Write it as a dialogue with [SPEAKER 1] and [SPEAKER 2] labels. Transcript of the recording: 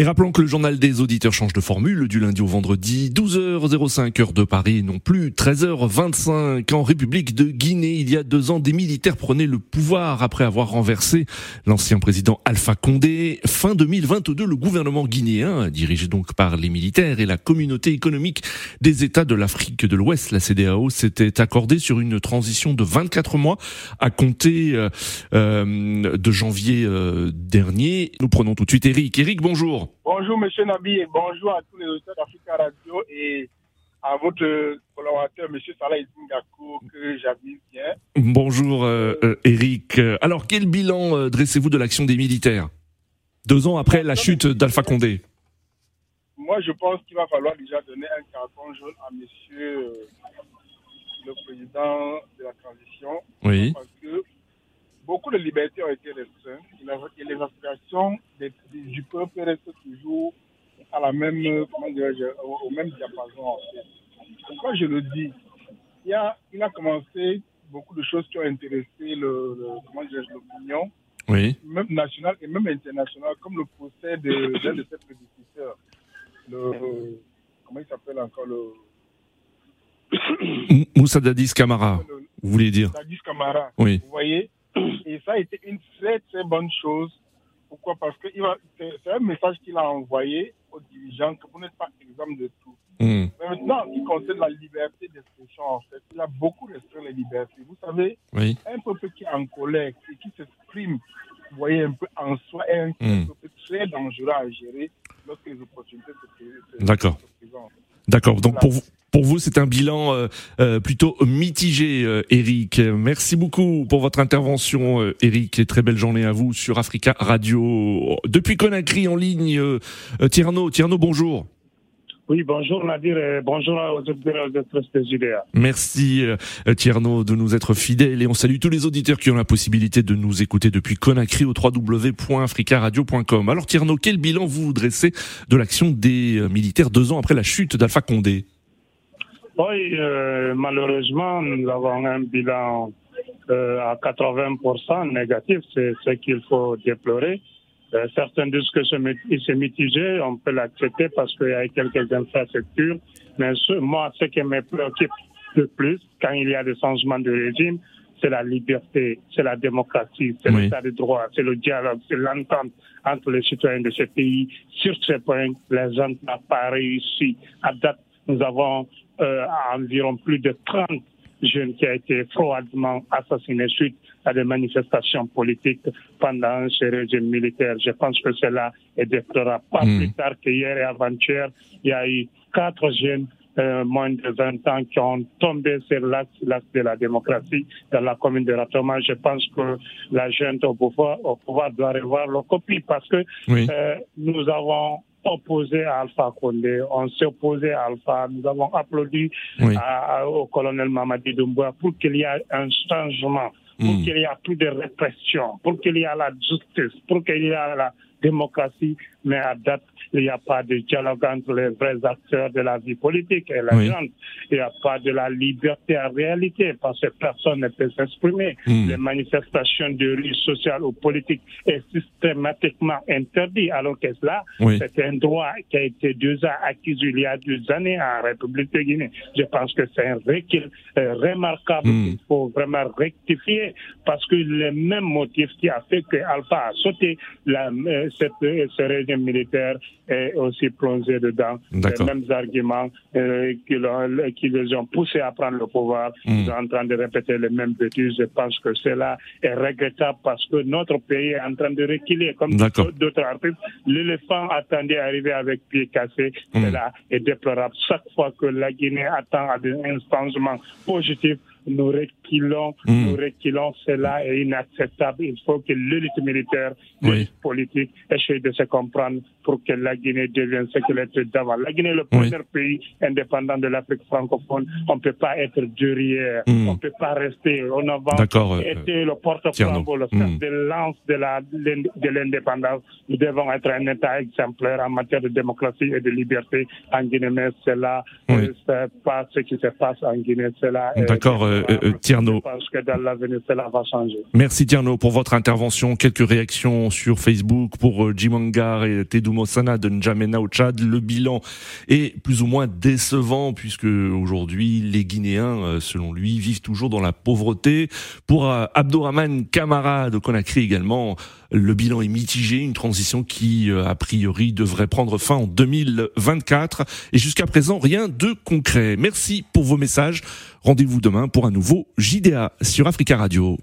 [SPEAKER 1] Et rappelons que le journal des auditeurs change de formule du lundi au vendredi, 12h05 heure de Paris, non plus 13h25 en République de Guinée. Il y a deux ans, des militaires prenaient le pouvoir après avoir renversé l'ancien président Alpha Condé. Fin 2022, le gouvernement guinéen, dirigé donc par les militaires et la communauté économique des États de l'Afrique de l'Ouest, la CDAO, s'était accordé sur une transition de 24 mois à compter euh, euh, de janvier euh, dernier. Nous prenons tout de suite Eric. Eric, bonjour.
[SPEAKER 2] Bonjour, monsieur Nabi, et bonjour à tous les auditeurs d'Africa Radio et à votre collaborateur, monsieur Salah Gakou, que j'avais bien.
[SPEAKER 1] Bonjour, euh, euh, Eric. Alors, quel bilan euh, dressez-vous de l'action des militaires? Deux ans après la chute d'Alpha Condé
[SPEAKER 2] Moi, je pense qu'il va falloir déjà donner un carton jaune à monsieur le président de la transition.
[SPEAKER 1] Oui.
[SPEAKER 2] Parce que beaucoup de libertés ont été restreintes et les aspirations du peuple restent toujours à la même, comment au, même diapason. En fait. Pourquoi je le dis? Il a, il a commencé beaucoup de choses qui ont intéressé l'opinion,
[SPEAKER 1] oui.
[SPEAKER 2] même nationale et même internationale, comme le procès d'un de, ses prédécesseurs. Le, comment il s'appelle encore le.
[SPEAKER 1] Moussa Dadis Camara, vous voulez dire?
[SPEAKER 2] Dadis Camara.
[SPEAKER 1] Oui.
[SPEAKER 2] Vous voyez? Et ça a été une très très bonne chose. Pourquoi? Parce que c'est un message qu'il a envoyé aux dirigeants que vous n'êtes pas exemple de tout.
[SPEAKER 1] Hmm.
[SPEAKER 2] Mais maintenant, qui concerne la liberté d'expression, en fait, il a beaucoup restreint les libertés. Vous savez,
[SPEAKER 1] oui.
[SPEAKER 2] un peuple qui est en colère et qui s'exprime, vous voyez, un peu en soi, est un
[SPEAKER 1] Hmm.
[SPEAKER 2] peuple très dangereux à gérer lorsque les opportunités se se-
[SPEAKER 1] D'accord. D'accord. Donc pour vous, pour vous, c'est un bilan euh, euh, plutôt mitigé, euh, Eric. Merci beaucoup pour votre intervention, euh, Eric, et très belle journée à vous sur Africa Radio. Depuis Conakry en ligne, euh, Tierno. Tierno, bonjour.
[SPEAKER 3] Oui, bonjour Nadir et bonjour aux auditeurs des UDA.
[SPEAKER 1] Merci euh, Tierno de nous être fidèles et on salue tous les auditeurs qui ont la possibilité de nous écouter depuis Conakry au www.africaradio.com. Alors Tierno, quel bilan vous dressez de l'action des euh, militaires deux ans après la chute d'Alpha Condé?
[SPEAKER 3] Oui, euh, malheureusement, nous avons un bilan euh, à 80% négatif, c'est ce qu'il faut déplorer. Euh, certains disent que c'est mi- c'est mitigé, on peut l'accepter parce qu'il y a quelques infrastructures, mais ce, moi, ce qui me préoccupe le plus quand il y a des changements de régime, c'est la liberté, c'est la démocratie, c'est
[SPEAKER 1] Oui.
[SPEAKER 3] l'état de droit, c'est le dialogue, c'est l'entente entre les citoyens de ce pays. Sur ce point, les gens n'ont pas réussi. À date, nous avons euh, environ plus de 30 jeunes qui ont été froidement assassinés suite à des manifestations politiques pendant ce régime militaire. Je pense que cela est déplorable. Pas
[SPEAKER 1] Mm.
[SPEAKER 3] plus tard qu'hier et avant-hier, il y a eu quatre jeunes euh, moins de 20 ans qui ont tombé sur l'axe l'axe de la démocratie dans la commune de Ratoma. Je pense que la jeune au pouvoir, au pouvoir doit revoir le copie parce que
[SPEAKER 1] Oui.
[SPEAKER 3] euh, nous avons opposé à Alpha Condé, on s'est opposé à Alpha, nous avons applaudi
[SPEAKER 1] Oui.
[SPEAKER 3] à- au colonel Mamadi Doumbouya pour qu'il y ait un changement, pour
[SPEAKER 1] Mm.
[SPEAKER 3] qu'il y ait plus de répression, pour qu'il y ait la justice, pour qu'il y ait la démocratie, mais à date, il n'y a pas de dialogue entre les vrais acteurs de la vie politique et la
[SPEAKER 1] Oui.
[SPEAKER 3] gente. Il n'y a pas de la liberté en réalité parce que personne ne peut s'exprimer.
[SPEAKER 1] Mm.
[SPEAKER 3] Les manifestations de rue sociales ou politiques est systématiquement interdit alors que cela,
[SPEAKER 1] Oui.
[SPEAKER 3] c'est un droit qui a été déjà acquis il y a deux années en République de Guinée. Je pense que c'est un recul euh, remarquable
[SPEAKER 1] Mm.
[SPEAKER 3] qu'il faut vraiment rectifier parce que le même motif qui a fait que Alpha a sauté la, euh, cette, euh, ce régime militaire est aussi plongé dedans. Les mêmes arguments euh, qui, les ont poussés à prendre le pouvoir.
[SPEAKER 1] Mm.
[SPEAKER 3] Ils sont en train de répéter les mêmes bêtises. Je pense que cela est regrettable parce que notre pays est en train de reculer. Comme d'autres artistes, l'éléphant attendait arriver avec pied cassé.
[SPEAKER 1] Mm.
[SPEAKER 3] Cela est déplorable. Chaque fois que la Guinée attend à un changement positif, nous reculons,
[SPEAKER 1] Mm.
[SPEAKER 3] nous reculons. Cela est inacceptable. Il faut que l'élite militaire,
[SPEAKER 1] Oui.
[SPEAKER 3] l'élite politique essaie de se comprendre pour que la Guinée devienne ce qu'elle était d'avant. La Guinée est le
[SPEAKER 1] Oui.
[SPEAKER 3] premier pays indépendant de l'Afrique francophone. On ne peut pas être derrière.
[SPEAKER 1] Mm.
[SPEAKER 3] On ne peut pas rester en avant.
[SPEAKER 1] D'accord, euh,
[SPEAKER 3] Été le
[SPEAKER 1] Tierno.
[SPEAKER 3] porte-flambeau, le
[SPEAKER 1] Mm.
[SPEAKER 3] fer de lance de la- de l'indépendance. Nous devons être un État exemplaire en matière de démocratie et de liberté en Guinée. Mais cela,
[SPEAKER 1] Oui.
[SPEAKER 3] euh, c'est pas ce qui se passe en Guinée. Cela
[SPEAKER 1] D'accord, euh, euh. Tierno. Tierno.
[SPEAKER 3] Parce que dans l'avenir, cela va changer.
[SPEAKER 1] Merci Tierno pour votre intervention. Quelques réactions sur Facebook pour euh, Jimangar et Tedumo Sana de N'Djamena au Tchad. Le bilan est plus ou moins décevant puisque aujourd'hui les Guinéens, euh, selon lui, vivent toujours dans la pauvreté. Pour euh, Abdourahman Kamara de Conakry également, le bilan est mitigé, une transition qui, a priori, devrait prendre fin en 2024. Et jusqu'à présent, rien de concret. Merci pour vos messages. Rendez-vous demain pour un nouveau JDA sur Africa Radio.